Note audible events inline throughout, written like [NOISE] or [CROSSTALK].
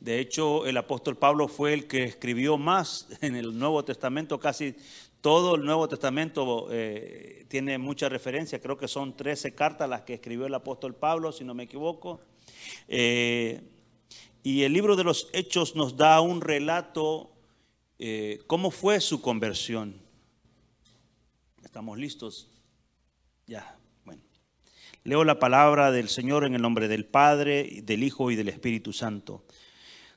de hecho, el apóstol Pablo fue el que escribió más [LAUGHS] en el Nuevo Testamento, casi todo el Nuevo Testamento eh, tiene mucha referencia, creo que son 13 cartas las que escribió el apóstol Pablo, si no me equivoco. Eh, y el libro de los Hechos nos da un relato, eh, cómo fue su conversión. ¿Estamos listos? Ya, bueno. Leo la palabra del Señor en el nombre del Padre, del Hijo y del Espíritu Santo.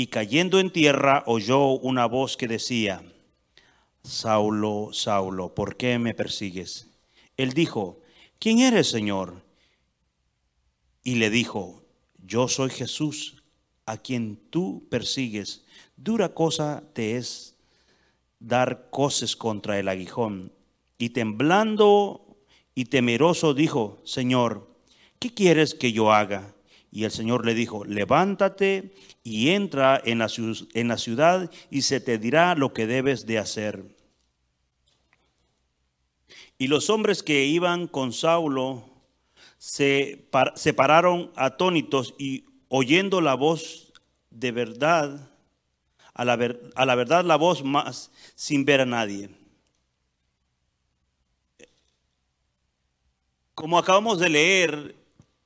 y cayendo en tierra oyó una voz que decía, Saulo, Saulo, ¿por qué me persigues? Él dijo, ¿quién eres, Señor? Y le dijo, yo soy Jesús, a quien tú persigues. Dura cosa te es dar coces contra el aguijón. Y temblando y temeroso dijo, Señor, ¿qué quieres que yo haga? Y el Señor le dijo, levántate y entra en la, en la ciudad y se te dirá lo que debes de hacer. Y los hombres que iban con Saulo se, se pararon atónitos y oyendo la voz de verdad, a la, ver, a la verdad la voz más sin ver a nadie. Como acabamos de leer,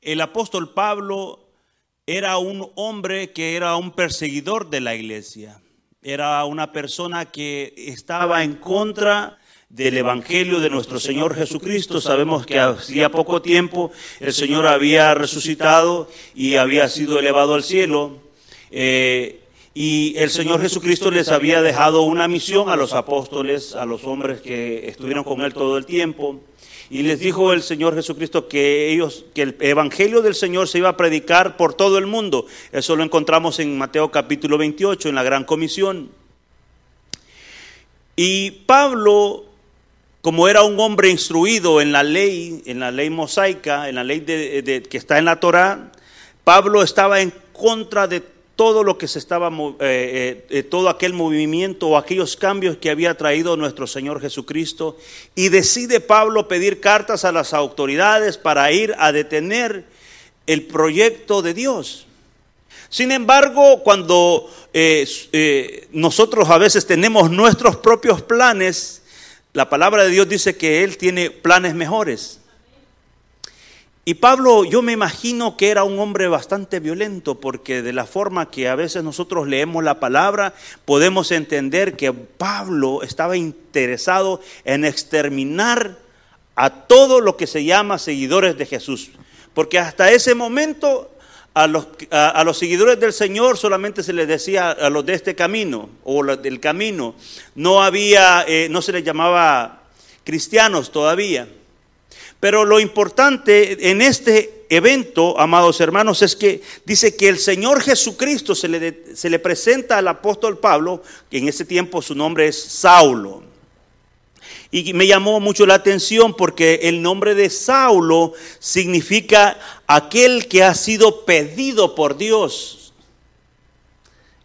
el apóstol Pablo era un hombre que era un perseguidor de la iglesia. Era una persona que estaba en contra del Evangelio de nuestro Señor Jesucristo. Sabemos que hacía poco tiempo el Señor había resucitado y había sido elevado al cielo. Eh, y el Señor Jesucristo les había dejado una misión a los apóstoles, a los hombres que estuvieron con Él todo el tiempo. Y les dijo el Señor Jesucristo que ellos, que el evangelio del Señor se iba a predicar por todo el mundo. Eso lo encontramos en Mateo capítulo 28, en la Gran Comisión. Y Pablo, como era un hombre instruido en la ley, en la ley mosaica, en la ley que está en la Torá, Pablo estaba en contra de todo lo que se estaba, eh, eh, eh, todo aquel movimiento o aquellos cambios que había traído nuestro Señor Jesucristo. Y decide Pablo pedir cartas a las autoridades para ir a detener el proyecto de Dios. Sin embargo, cuando nosotros a veces tenemos nuestros propios planes, la palabra de Dios dice que Él tiene planes mejores. Y Pablo, yo me imagino que era un hombre bastante violento, porque de la forma que a veces nosotros leemos la palabra, podemos entender que Pablo estaba interesado en exterminar a todo lo que se llama seguidores de Jesús. Porque hasta ese momento a los, a, los seguidores del Señor solamente se les decía a los de este camino o del camino. No había, eh, no se les llamaba cristianos todavía. Pero lo importante en este evento, amados hermanos, es que dice que el Señor Jesucristo se le, se le presenta al apóstol Pablo, que en ese tiempo su nombre es Saulo. Y me llamó mucho la atención porque el nombre de Saulo significa aquel que ha sido pedido por Dios.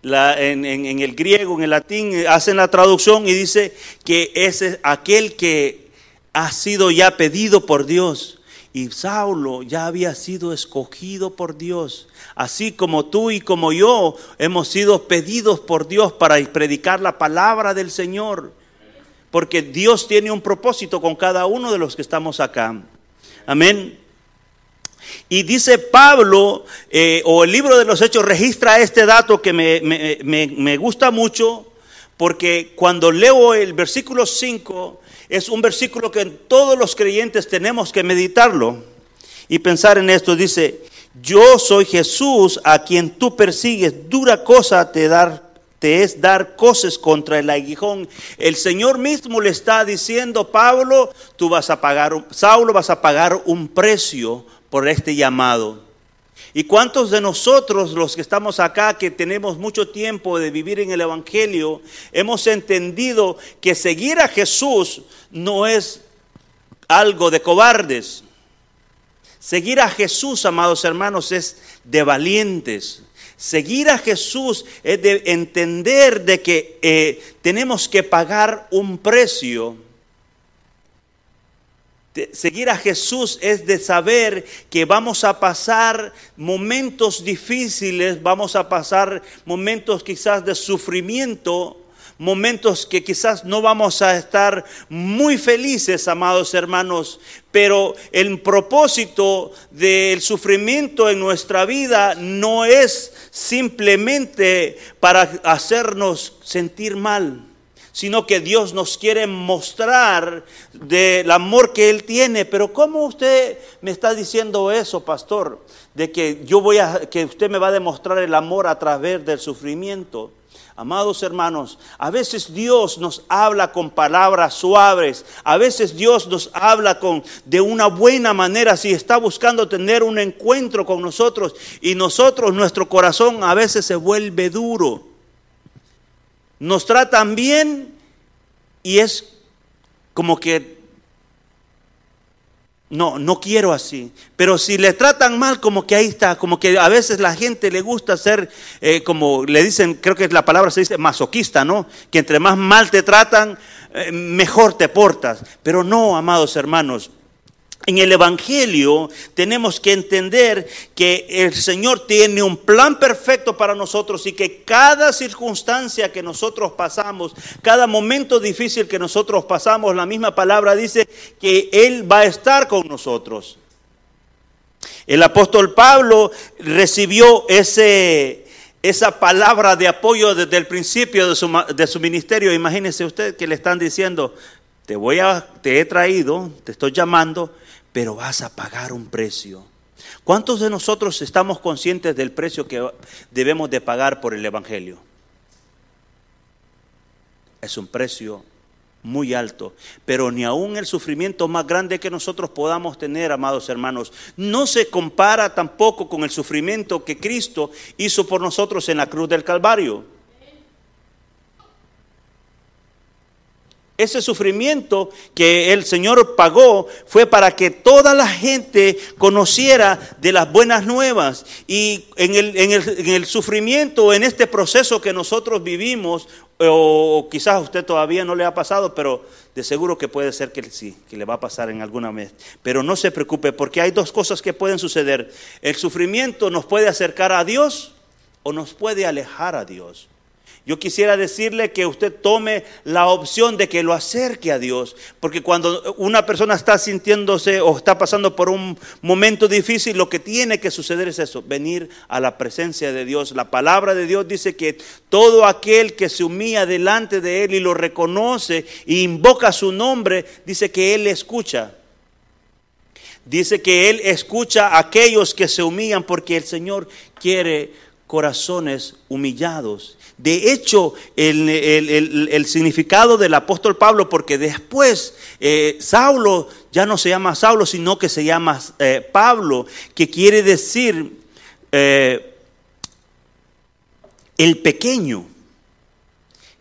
en, en, el griego, en el latín, hacen la traducción y dice que es aquel que ha sido ya pedido por Dios. Y Saulo ya había sido escogido por Dios, así como tú y como yo hemos sido pedidos por Dios para predicar la palabra del Señor. Porque Dios tiene un propósito con cada uno de los que estamos acá. Amén. Y dice Pablo, eh, o el libro de los Hechos registra este dato que me, me gusta mucho, porque cuando leo el versículo 5, es un versículo que todos los creyentes tenemos que meditarlo y pensar en esto. Dice, yo soy Jesús a quien tú persigues, dura cosa te dar te es dar cosas contra el aguijón. El Señor mismo le está diciendo, Pablo, tú vas a pagar, Saulo vas a pagar un precio por este llamado. ¿Y cuántos de nosotros, los que estamos acá, que tenemos mucho tiempo de vivir en el Evangelio, hemos entendido que seguir a Jesús no es algo de cobardes? Seguir a Jesús, amados hermanos, es de valientes. Seguir a Jesús es de entender de que eh, tenemos que pagar un precio seguir a Jesús es de saber que vamos a pasar momentos difíciles, vamos a pasar momentos quizás de sufrimiento, momentos que quizás no vamos a estar muy felices, amados hermanos, pero el propósito del sufrimiento en nuestra vida no es simplemente para hacernos sentir mal sino que Dios nos quiere mostrar del amor que Él tiene. Pero ¿cómo usted me está diciendo eso, pastor? De que yo voy a, que usted me va a demostrar el amor a través del sufrimiento. Amados hermanos, a veces Dios nos habla con palabras suaves, a veces Dios nos habla con de una buena manera si está buscando tener un encuentro con nosotros y nosotros nuestro corazón a veces se vuelve duro nos tratan bien y es como que no, no quiero así. Pero si le tratan mal, como que ahí está, como que a veces la gente le gusta ser, eh, como le dicen, creo que la palabra se dice masoquista, ¿no? Que entre más mal te tratan, eh, mejor te portas. Pero no, amados hermanos, en el Evangelio tenemos que entender que el Señor tiene un plan perfecto para nosotros y que cada circunstancia que nosotros pasamos, cada momento difícil que nosotros pasamos, la misma palabra dice que Él va a estar con nosotros. El apóstol Pablo recibió ese, esa palabra de apoyo desde el principio de su, de su ministerio. Imagínese usted que le están diciendo, te voy a, te he traído, te estoy llamando pero vas a pagar un precio. ¿Cuántos de nosotros estamos conscientes del precio que debemos de pagar por el Evangelio? Es un precio muy alto, pero ni aún el sufrimiento más grande que nosotros podamos tener, amados hermanos, no se compara tampoco con el sufrimiento que Cristo hizo por nosotros en la cruz del Calvario. Ese sufrimiento que el Señor pagó fue para que toda la gente conociera de las buenas nuevas. Y en el, en el, sufrimiento, en este proceso que nosotros vivimos, o quizás a usted todavía no le ha pasado, pero de seguro que puede ser que sí, que le va a pasar en alguna vez. Pero no se preocupe, porque hay dos cosas que pueden suceder. El sufrimiento nos puede acercar a Dios o nos puede alejar a Dios. Yo quisiera decirle que usted tome la opción de que lo acerque a Dios, porque cuando una persona está sintiéndose o está pasando por un momento difícil, lo que tiene que suceder es eso, venir a la presencia de Dios. La palabra de Dios dice que todo aquel que se humilla delante de Él y lo reconoce e invoca su nombre, dice que Él escucha. Dice que Él escucha a aquellos que se humillan porque el Señor quiere corazones humillados de hecho, el, significado del apóstol Pablo, porque después eh, Saulo ya no se llama Saulo, sino que se llama eh, Pablo, que quiere decir eh, el pequeño.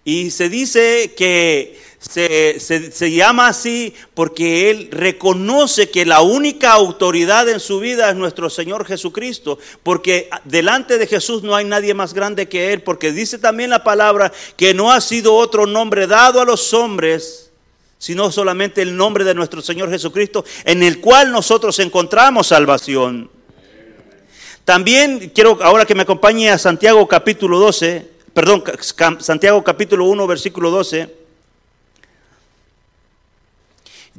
Y se dice que se, llama así porque él reconoce que la única autoridad en su vida es nuestro Señor Jesucristo, porque delante de Jesús no hay nadie más grande que él, porque dice también la palabra que no ha sido otro nombre dado a los hombres, sino solamente el nombre de nuestro Señor Jesucristo, en el cual nosotros encontramos salvación. También quiero ahora que me acompañe a Santiago capítulo 12, perdón, Santiago capítulo 1, versículo 12.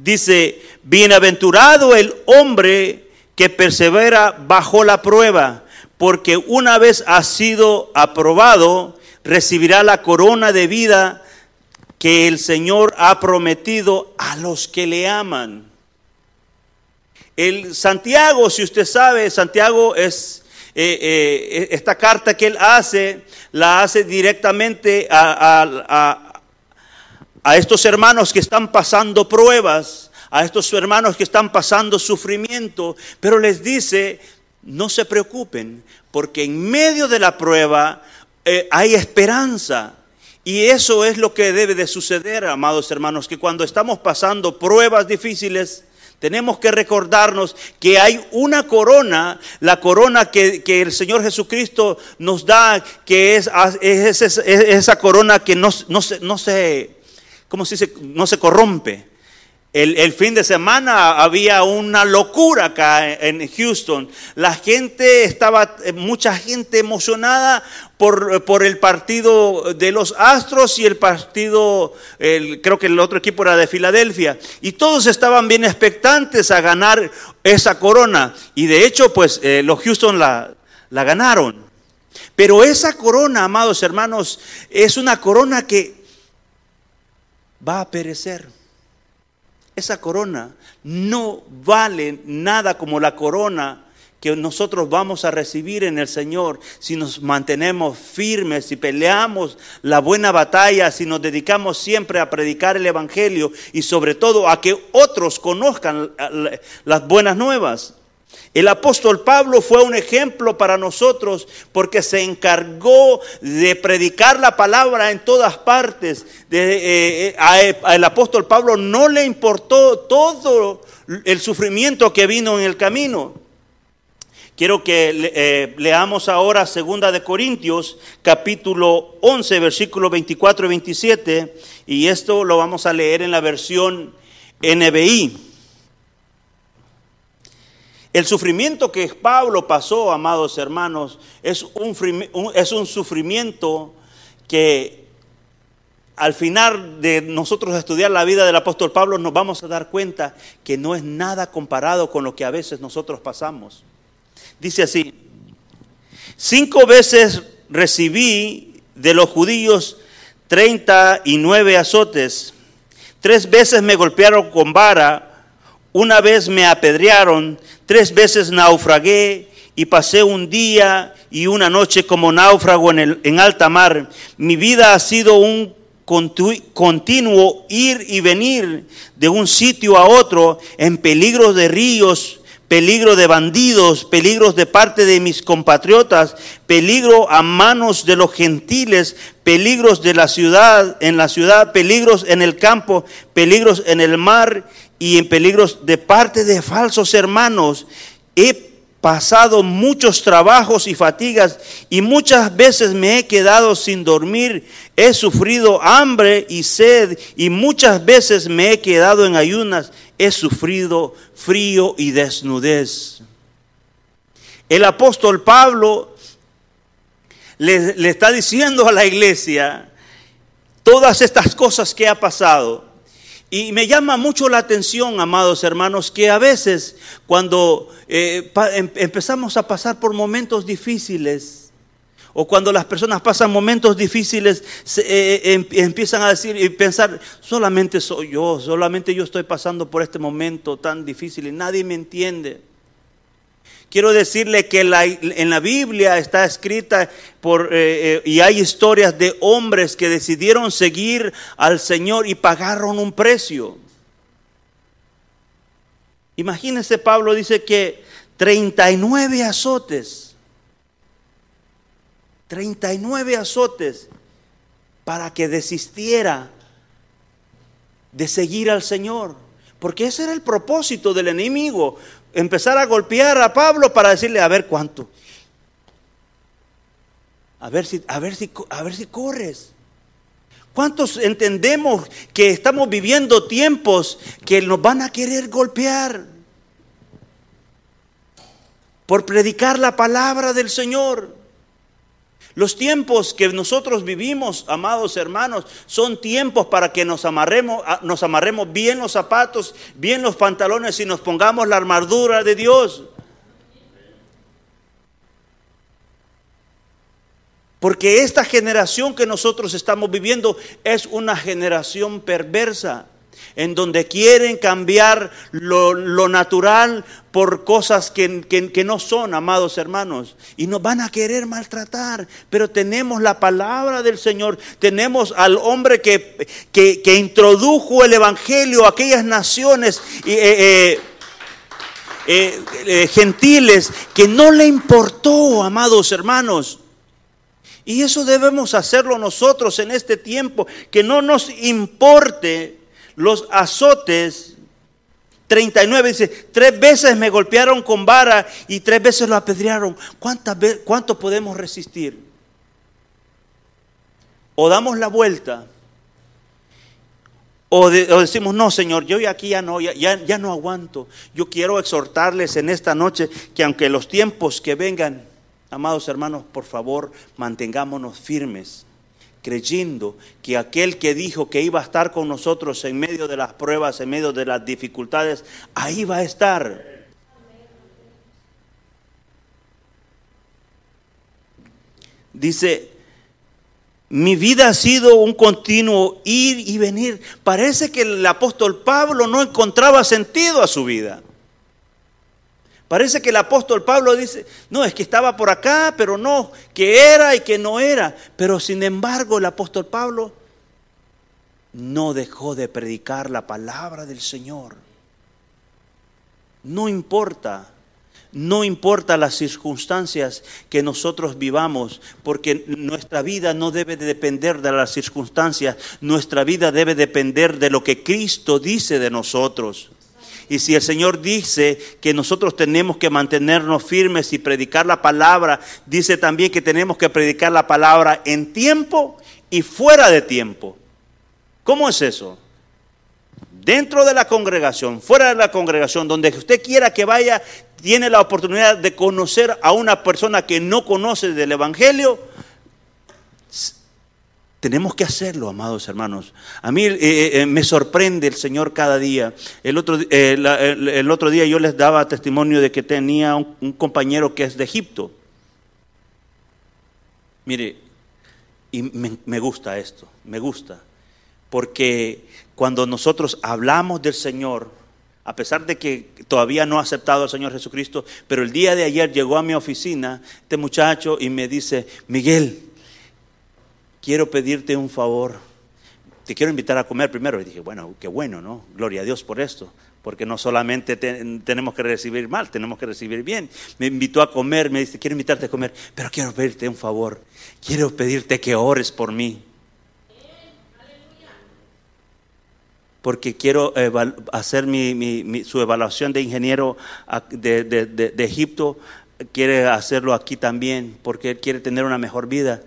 Dice, bienaventurado el hombre que persevera bajo la prueba, porque una vez ha sido aprobado, recibirá la corona de vida que el Señor ha prometido a los que le aman. El Santiago, si usted sabe, Santiago es eh, eh, esta carta que él hace, la hace directamente a, a estos hermanos que están pasando pruebas, a estos hermanos que están pasando sufrimiento, pero les dice, no se preocupen, porque en medio de la prueba eh, hay esperanza. Y eso es lo que debe de suceder, amados hermanos, que cuando estamos pasando pruebas difíciles, tenemos que recordarnos que hay una corona, la corona que, el Señor Jesucristo nos da, que es, esa corona que no, no, se, ¿cómo se dice? no se corrompe. El, fin de semana había una locura acá en Houston. La gente estaba, mucha gente emocionada por, por el partido de los Astros y el partido, creo que el otro equipo era de Filadelfia. Y todos estaban bien expectantes a ganar esa corona. Y de hecho, pues eh, los Houston la, la ganaron. Pero esa corona, amados hermanos, es una corona que va a perecer esa corona no vale nada como la corona que nosotros vamos a recibir en el Señor si nos mantenemos firmes, si peleamos la buena batalla, si nos dedicamos siempre a predicar el Evangelio y sobre todo a que otros conozcan las buenas nuevas. El apóstol Pablo fue un ejemplo para nosotros porque se encargó de predicar la palabra en todas partes. De, eh, al apóstol Pablo no le importó todo el sufrimiento que vino en el camino. Quiero que eh, leamos ahora segunda de Corintios, capítulo 11, versículos 24 y 27, y esto lo vamos a leer en la versión NBI. El sufrimiento que Pablo pasó, amados hermanos, es un, sufrimiento que al final de nosotros estudiar la vida del apóstol Pablo nos vamos a dar cuenta que no es nada comparado con lo que a veces nosotros pasamos. Dice así, cinco veces recibí de los judíos treinta y nueve azotes, tres veces me golpearon con vara, una vez me apedrearon, tres veces naufragué y pasé un día y una noche como náufrago en, el, en alta mar. Mi vida ha sido un continuo ir y venir de un sitio a otro en peligros de ríos, peligro de bandidos, peligros de parte de mis compatriotas, peligro a manos de los gentiles, peligros de la ciudad, en la ciudad, peligros en el campo, peligros en el mar y en peligros de parte de falsos hermanos. He pasado muchos trabajos y fatigas y muchas veces me he quedado sin dormir. He sufrido hambre y sed y muchas veces me he quedado en ayunas. He sufrido frío y desnudez. El apóstol Pablo le, le está diciendo a la iglesia todas estas cosas que ha pasado. Y me llama mucho la atención, amados hermanos, que a veces cuando eh, em, empezamos a pasar por momentos difíciles, o cuando las personas pasan momentos difíciles, eh, eh, em, empiezan a decir y pensar, solamente soy yo, solamente yo estoy pasando por este momento tan difícil y nadie me entiende. Quiero decirle que en la Biblia está escrita eh, eh, y hay historias de hombres que decidieron seguir al Señor y pagaron un precio. Imagínense, Pablo dice que 39 azotes, 39 azotes para que desistiera de seguir al Señor. Porque ese era el propósito del enemigo empezar a golpear a Pablo para decirle, a ver cuánto. A ver si, a ver si, a ver si corres. ¿Cuántos entendemos que estamos viviendo tiempos que nos van a querer golpear por predicar la palabra del Señor? Los tiempos que nosotros vivimos, amados hermanos, son tiempos para que nos amarremos, nos amarremos bien los zapatos, bien los pantalones y nos pongamos la armadura de Dios. Porque esta generación que nosotros estamos viviendo es una generación perversa, en donde quieren cambiar lo, natural por cosas que, que, no son, amados hermanos, y nos van a querer maltratar. Pero tenemos la palabra del Señor, tenemos al hombre que, que introdujo el Evangelio a aquellas naciones. Eh, eh, eh, gentiles que no le importó, amados hermanos. Y eso debemos hacerlo nosotros en este tiempo, que no nos importe los azotes. 39 dice, tres veces me golpearon con vara y tres veces lo apedrearon. ¿Cuántas ¿Cuánto podemos resistir? O damos la vuelta o, decimos, no, Señor, yo aquí ya no, ya no aguanto. Yo quiero exhortarles en esta noche que aunque los tiempos que vengan, amados hermanos, por favor, mantengámonos firmes, creyendo que aquel que dijo que iba a estar con nosotros en medio de las pruebas, en medio de las dificultades, ahí va a estar. Dice, mi vida ha sido un continuo ir y venir. Parece que el apóstol Pablo no encontraba sentido a su vida. Parece que el apóstol Pablo dice, no, es que estaba por acá, pero no, que era y que no era. Pero sin embargo el apóstol Pablo no dejó de predicar la palabra del Señor. No importa no importa las circunstancias que nosotros vivamos, porque nuestra vida no debe de depender de las circunstancias, nuestra vida debe depender de lo que Cristo dice de nosotros. Y si el Señor dice que nosotros tenemos que mantenernos firmes y predicar la palabra, dice también que tenemos que predicar la palabra en tiempo y fuera de tiempo. ¿Cómo es eso? Dentro de la congregación, fuera de la congregación, donde usted quiera que vaya, tiene la oportunidad de conocer a una persona que no conoce del Evangelio, tenemos que hacerlo, amados hermanos. A mí eh, eh, eh, me sorprende el Señor cada día. El otro, el, otro, día yo les daba testimonio de que tenía un, compañero que es de Egipto. Mire, y me gusta esto, me gusta. Porque cuando nosotros hablamos del Señor, a pesar de que todavía no ha aceptado al Señor Jesucristo, pero el día de ayer llegó a mi oficina este muchacho y me dice, Miguel, quiero pedirte un favor. Te quiero invitar a comer primero. Y dije, bueno, qué bueno, ¿no? Gloria a Dios por esto. Porque no solamente tenemos que recibir mal, tenemos que recibir bien. Me invitó a comer, me dice, quiero invitarte a comer, pero quiero pedirte un favor. Quiero pedirte que ores por mí. porque quiero hacer su evaluación de ingeniero de, Egipto, quiere hacerlo aquí también, porque él quiere tener una mejor vida.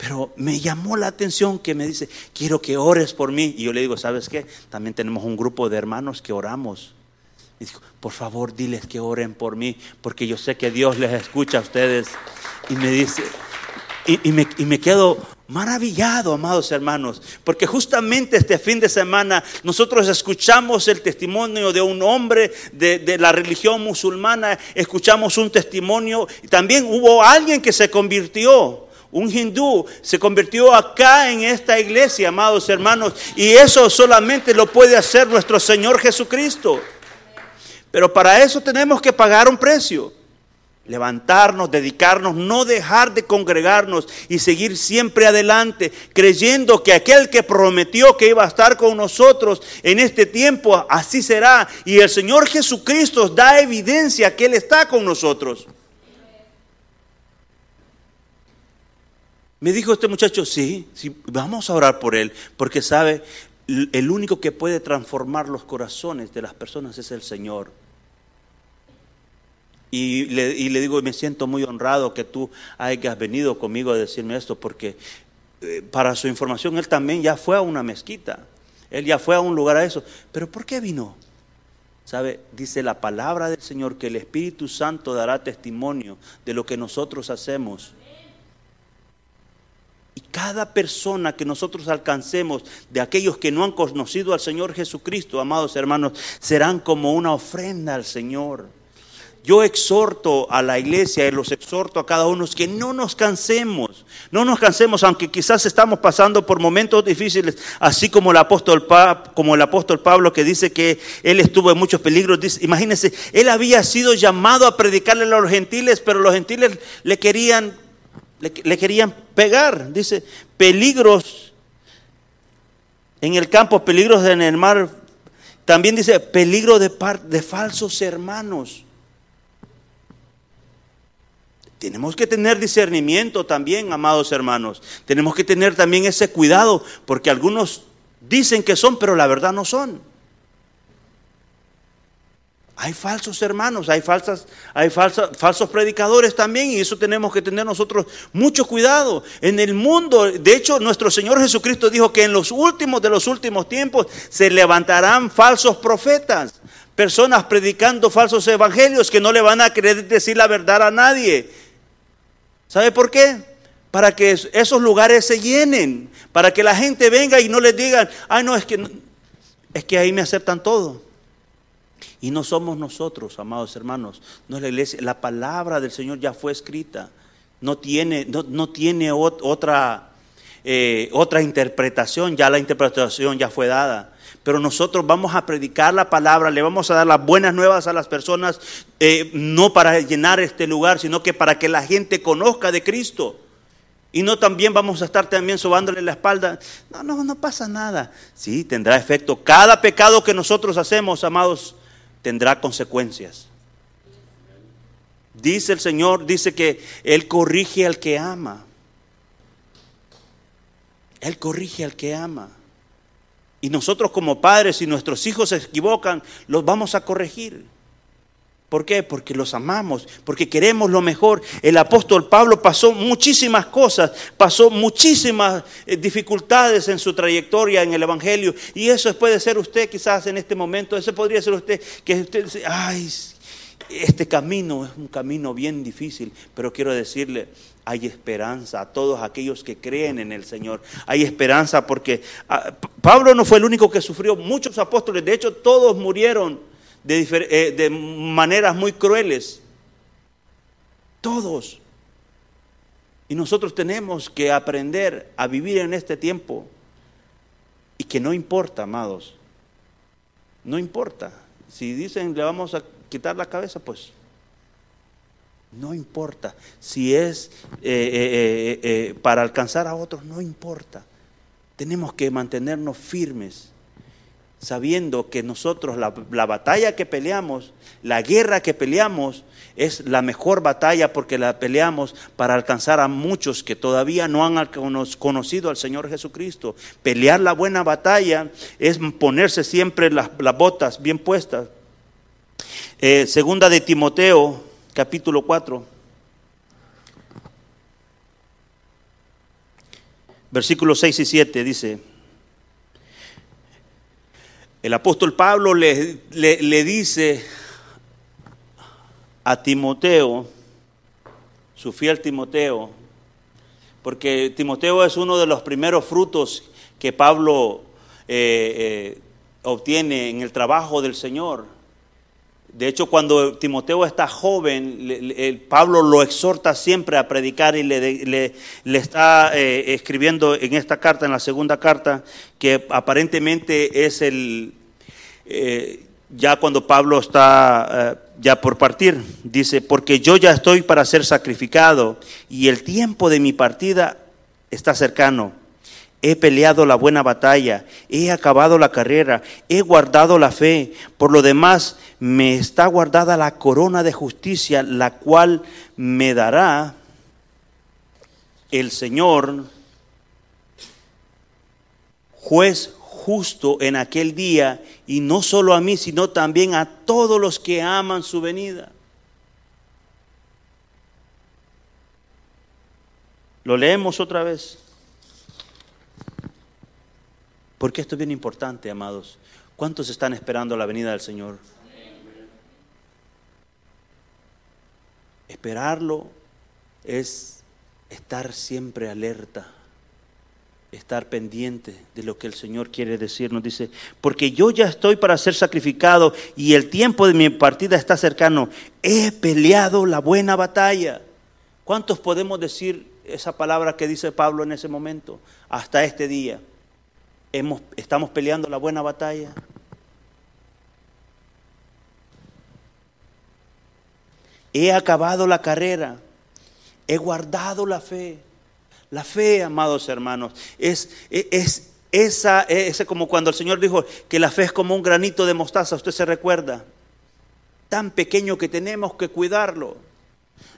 Pero me llamó la atención que me dice, quiero que ores por mí. Y yo le digo, ¿sabes qué? También tenemos un grupo de hermanos que oramos. Y dijo, por favor, diles que oren por mí, porque yo sé que Dios les escucha a ustedes. Y me dice, y, me, y me quedo maravillado, amados hermanos, porque justamente este fin de semana nosotros escuchamos el testimonio de un hombre de, la religión musulmana, escuchamos un testimonio, y también hubo alguien que se convirtió. Un hindú se convirtió acá en esta iglesia, amados hermanos, y eso solamente lo puede hacer nuestro Señor Jesucristo. Pero para eso tenemos que pagar un precio levantarnos, dedicarnos, no dejar de congregarnos y seguir siempre adelante, creyendo que aquel que prometió que iba a estar con nosotros en este tiempo, así será. Y el Señor Jesucristo da evidencia que Él está con nosotros. Me dijo este muchacho, sí, sí, vamos a orar por Él, porque sabe, el único que puede transformar los corazones de las personas es el Señor. Y le, y digo, me siento muy honrado que tú hayas venido conmigo a decirme esto, porque eh, para su información, él también ya fue a una mezquita, él ya fue a un lugar a eso. Pero ¿por qué vino? ¿Sabe? Dice la palabra del Señor que el Espíritu Santo dará testimonio de lo que nosotros hacemos. Cada persona que nosotros alcancemos de aquellos que no han conocido al Señor Jesucristo, amados hermanos, serán como una ofrenda al Señor. Yo exhorto a la iglesia y los exhorto a cada uno que no nos cansemos, No nos cansemos, aunque quizás estamos pasando por momentos difíciles, así como el apóstol, como el apóstol Pablo que dice que él estuvo en muchos peligros. imagínense, él había sido llamado a predicarle a los gentiles, pero los gentiles le querían, le, querían pegar. Dice, peligros en el campo, peligros en el mar. También dice, peligro de, de falsos hermanos. Tenemos que tener discernimiento también, amados hermanos. Tenemos que tener también ese cuidado, porque algunos dicen que son, pero la verdad no son. Hay falsos hermanos, hay, falsas, hay falsos predicadores también, y eso tenemos que tener nosotros mucho cuidado. En el mundo, de hecho, nuestro Señor Jesucristo dijo que en los últimos de los últimos tiempos se levantarán falsos profetas, personas predicando falsos evangelios que no le van a querer decir la verdad a nadie ¿Sabe por qué? Para que esos lugares se llenen, para que la gente venga y no les digan, ay no, es que, es que ahí me aceptan todo. Y no somos nosotros, amados hermanos, no es la iglesia, la palabra del Señor ya fue escrita, no tiene, no, tiene otra, eh, otra interpretación, ya la interpretación ya fue dada pero nosotros vamos a predicar la palabra, le vamos a dar las buenas nuevas a las personas, eh, no para llenar este lugar, sino que para que la gente conozca de Cristo. Y no también vamos a estar también sobándole la espalda. No, no, no pasa nada. Sí, tendrá efecto. Cada pecado que nosotros hacemos, amados, tendrá consecuencias. Dice el Señor, dice que Él corrige al que ama. Él corrige al que ama. Y nosotros como padres, si nuestros hijos se equivocan, los vamos a corregir. ¿Por qué? Porque los amamos, porque queremos lo mejor. El apóstol Pablo pasó muchísimas cosas, pasó muchísimas eh, dificultades en su trayectoria en el Evangelio. Y eso puede ser usted quizás en este momento, eso podría ser usted, que usted dice, ay, este camino es un camino bien difícil, pero quiero decirle, hay esperanza a todos aquellos que creen en el Señor. Hay esperanza porque ah, Pablo no fue el único que sufrió, muchos apóstoles, de hecho todos murieron de, eh, de maneras muy crueles. Todos. Y nosotros tenemos que aprender a vivir en este tiempo. Y que no importa, amados. No importa. Si dicen le vamos a quitar la cabeza, pues no importa. Si es eh, eh, para alcanzar a otros, no importa. Tenemos que mantenernos firmes, sabiendo que nosotros la, batalla que peleamos, la guerra que peleamos, es la mejor batalla porque la peleamos para alcanzar a muchos que todavía no han conocido al Señor Jesucristo. Pelear la buena batalla es ponerse siempre las, botas bien puestas. segunda de Timoteo capítulo 4, versículos 6 y 7 dice, el apóstol Pablo le, le, dice a Timoteo, su fiel Timoteo, porque Timoteo es uno de los primeros frutos que Pablo eh, eh, obtiene en el trabajo del Señor. De hecho, cuando Timoteo está joven, Pablo lo exhorta siempre a predicar y le, está eh, escribiendo en esta carta, en la segunda carta, que aparentemente es el, eh, ya cuando Pablo está eh, ya por partir, dice, porque yo ya estoy para ser sacrificado y el tiempo de mi partida está cercano. He peleado la buena batalla, he acabado la carrera, he guardado la fe. Por lo demás, me está guardada la corona de justicia, la cual me dará el Señor, juez justo en aquel día, y no solo a mí, sino también a todos los que aman su venida. Lo leemos otra vez. Porque esto es bien importante, amados. ¿Cuántos están esperando la venida del Señor? Esperarlo es estar siempre alerta, estar pendiente de lo que el Señor quiere decirnos. Dice, porque yo ya estoy para ser sacrificado y el tiempo de mi partida está cercano. He peleado la buena batalla. ¿Cuántos podemos decir esa palabra que dice Pablo en ese momento, hasta este día. Estamos peleando la buena batalla. He acabado la carrera, he guardado la fe. La fe, amados hermanos, es, es, esa, es como cuando el Señor dijo que la fe es como un granito de mostaza, usted se recuerda, tan pequeño que tenemos que cuidarlo.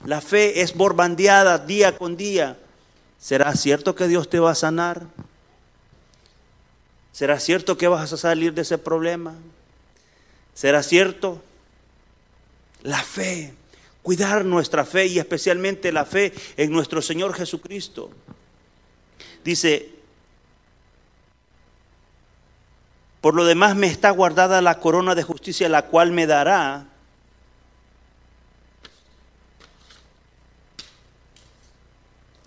La fe es borbandeada día con día. ¿Será cierto que Dios te va a sanar? ¿Será cierto que vas a salir de ese problema? ¿Será cierto? La fe cuidar nuestra fe y especialmente la fe en nuestro Señor Jesucristo. Dice, por lo demás me está guardada la corona de justicia, la cual me dará.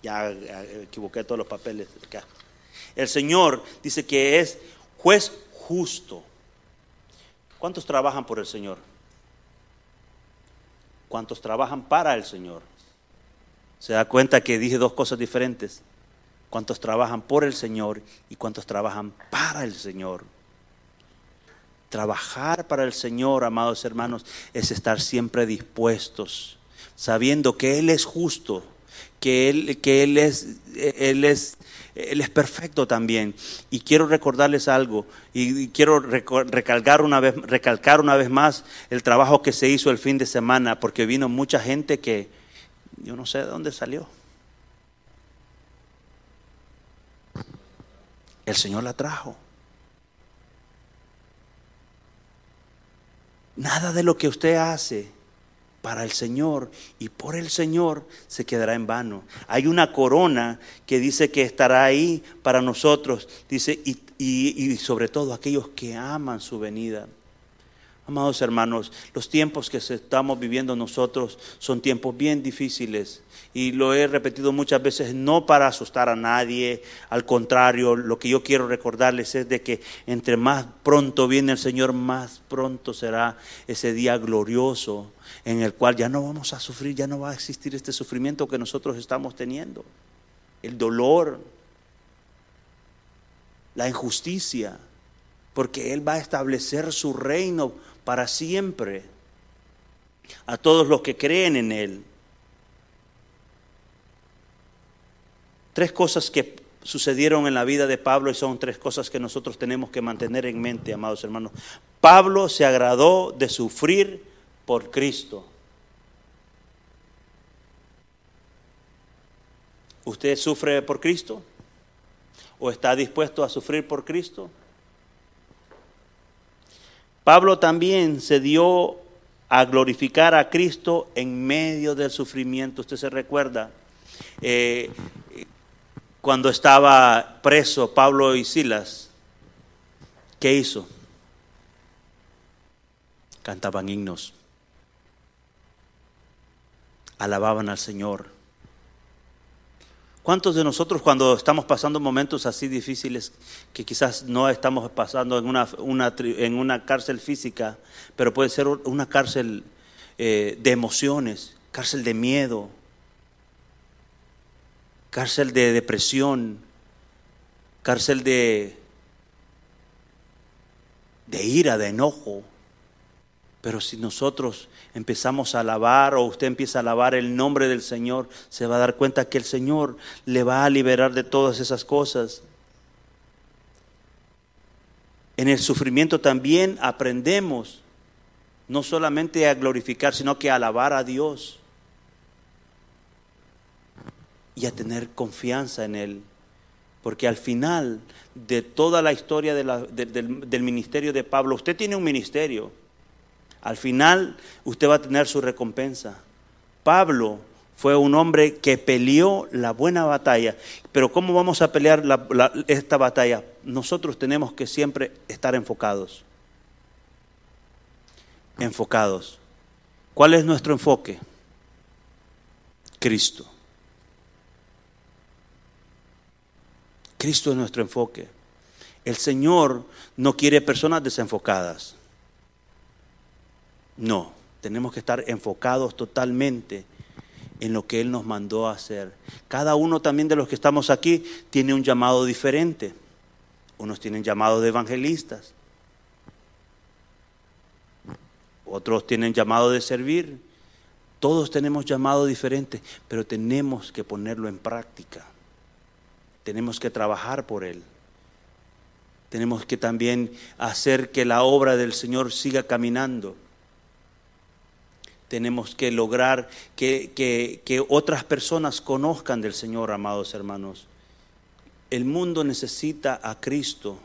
Ya equivoqué todos los papeles. El Señor dice que es juez justo. ¿Cuántos trabajan por el Señor? cuantos trabajan para el Señor. Se da cuenta que dije dos cosas diferentes. Cuantos trabajan por el Señor y cuantos trabajan para el Señor. Trabajar para el Señor, amados hermanos, es estar siempre dispuestos, sabiendo que Él es justo, que Él, que él, es, él, es, él es perfecto también. Y quiero recordarles algo, y quiero recalcar una, vez, recalcar una vez más el trabajo que se hizo el fin de semana, porque vino mucha gente que yo no sé de dónde salió. El Señor la trajo. Nada de lo que usted hace para el Señor y por el Señor se quedará en vano. Hay una corona que dice que estará ahí para nosotros, dice, y, y sobre todo aquellos que aman su venida. Amados hermanos, los tiempos que estamos viviendo nosotros son tiempos bien difíciles y lo he repetido muchas veces no para asustar a nadie, al contrario, lo que yo quiero recordarles es de que entre más pronto viene el Señor, más pronto será ese día glorioso en el cual ya no vamos a sufrir, ya no va a existir este sufrimiento que nosotros estamos teniendo, el dolor, la injusticia, porque Él va a establecer su reino para siempre a todos los que creen en Él. Tres cosas que sucedieron en la vida de Pablo y son tres cosas que nosotros tenemos que mantener en mente, amados hermanos. Pablo se agradó de sufrir por Cristo. ¿Usted sufre por Cristo? ¿O está dispuesto a sufrir por Cristo? Pablo también se dio a glorificar a Cristo en medio del sufrimiento. Usted se recuerda eh, cuando estaba preso Pablo y Silas, ¿qué hizo? Cantaban himnos, alababan al Señor ¿Cuántos de nosotros cuando estamos pasando momentos así difíciles, que quizás no estamos pasando en una, en una cárcel física, pero puede ser una cárcel eh, de emociones, cárcel de miedo, cárcel de depresión, cárcel de, de ira, de enojo? Pero si nosotros empezamos a alabar o usted empieza a alabar el nombre del Señor, se va a dar cuenta que el Señor le va a liberar de todas esas cosas. En el sufrimiento también aprendemos no solamente a glorificar, sino que a alabar a Dios y a tener confianza en Él. Porque al final de toda la historia del, del ministerio de Pablo, usted tiene un ministerio al final usted va a tener su recompensa. Pablo fue un hombre que peleó la buena batalla. Pero ¿cómo vamos a pelear esta batalla? Nosotros tenemos que siempre estar enfocados. Enfocados. ¿Cuál es nuestro enfoque? Cristo. Cristo es nuestro enfoque. El Señor no quiere personas desenfocadas. No, tenemos que estar enfocados totalmente en lo que Él nos mandó a hacer. Cada uno también de los que estamos aquí tiene un llamado diferente. Unos tienen llamado de evangelistas, otros tienen llamado de servir. Todos tenemos llamado diferente, pero tenemos que ponerlo en práctica. Tenemos que trabajar por Él. Tenemos que también hacer que la obra del Señor siga caminando. Tenemos que lograr que, que, otras personas conozcan del Señor, amados hermanos. El mundo necesita a Cristo.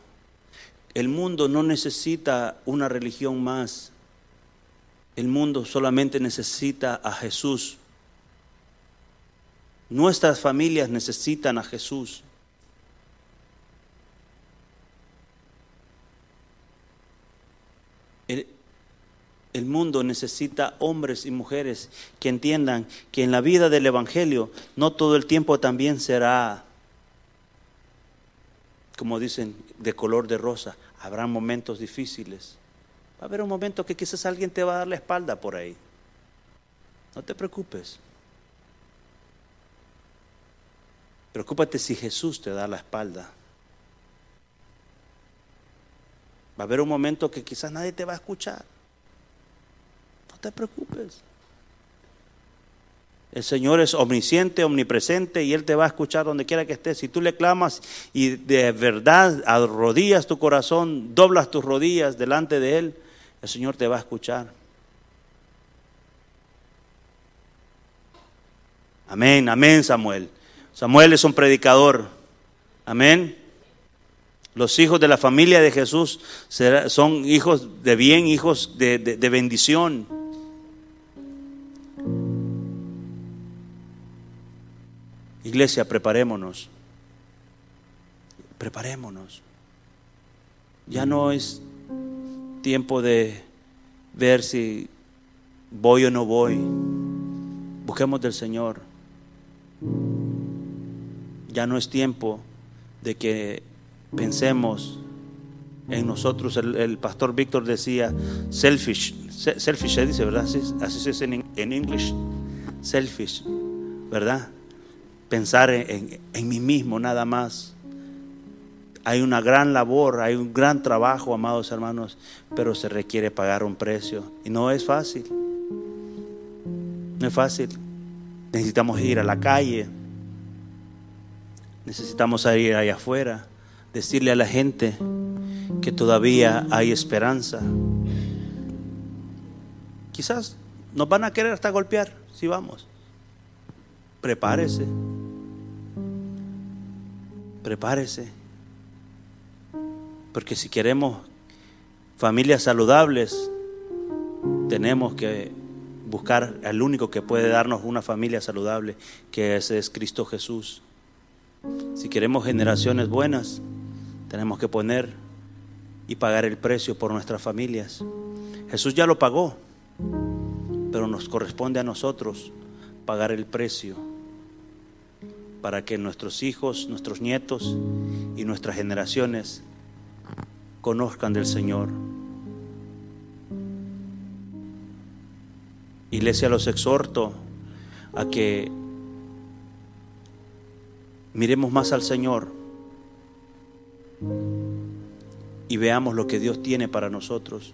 El mundo no necesita una religión más. El mundo solamente necesita a Jesús. Nuestras familias necesitan a Jesús. El, mundo necesita hombres y mujeres que entiendan que en la vida del Evangelio no todo el tiempo también será, como dicen, de color de rosa. Habrá momentos difíciles. Va a haber un momento que quizás alguien te va a dar la espalda por ahí. No te preocupes. Preocúpate si Jesús te da la espalda. Va a haber un momento que quizás nadie te va a escuchar. Te preocupes. El Señor es omnisciente, omnipresente y Él te va a escuchar donde quiera que estés. Si tú le clamas y de verdad arrodillas tu corazón, doblas tus rodillas delante de Él, el Señor te va a escuchar. Amén, amén Samuel. Samuel es un predicador. Amén. Los hijos de la familia de Jesús son hijos de bien, hijos de, de bendición. Iglesia, preparémonos. Preparémonos. Ya no es tiempo de ver si voy o no voy. Busquemos del Señor. Ya no es tiempo de que pensemos en nosotros. El, pastor Víctor decía selfish. Selfish se dice, ¿verdad? Así, se dice en, en English. Selfish, ¿verdad? Pensar en, mí mismo nada más. Hay una gran labor, hay un gran trabajo, amados hermanos, pero se requiere pagar un precio. Y no es fácil. No es fácil. Necesitamos ir a la calle. Necesitamos ir allá afuera. Decirle a la gente que todavía hay esperanza. Quizás nos van a querer hasta golpear si vamos. Prepárese. Prepárese. Porque si queremos familias saludables, tenemos que buscar al único que puede darnos una familia saludable, que ese es Cristo Jesús. Si queremos generaciones buenas, tenemos que poner y pagar el precio por nuestras familias. Jesús ya lo pagó, pero nos corresponde a nosotros pagar el precio para que nuestros hijos, nuestros nietos y nuestras generaciones conozcan del Señor. Iglesia, los exhorto a que miremos más al Señor y veamos lo que Dios tiene para nosotros.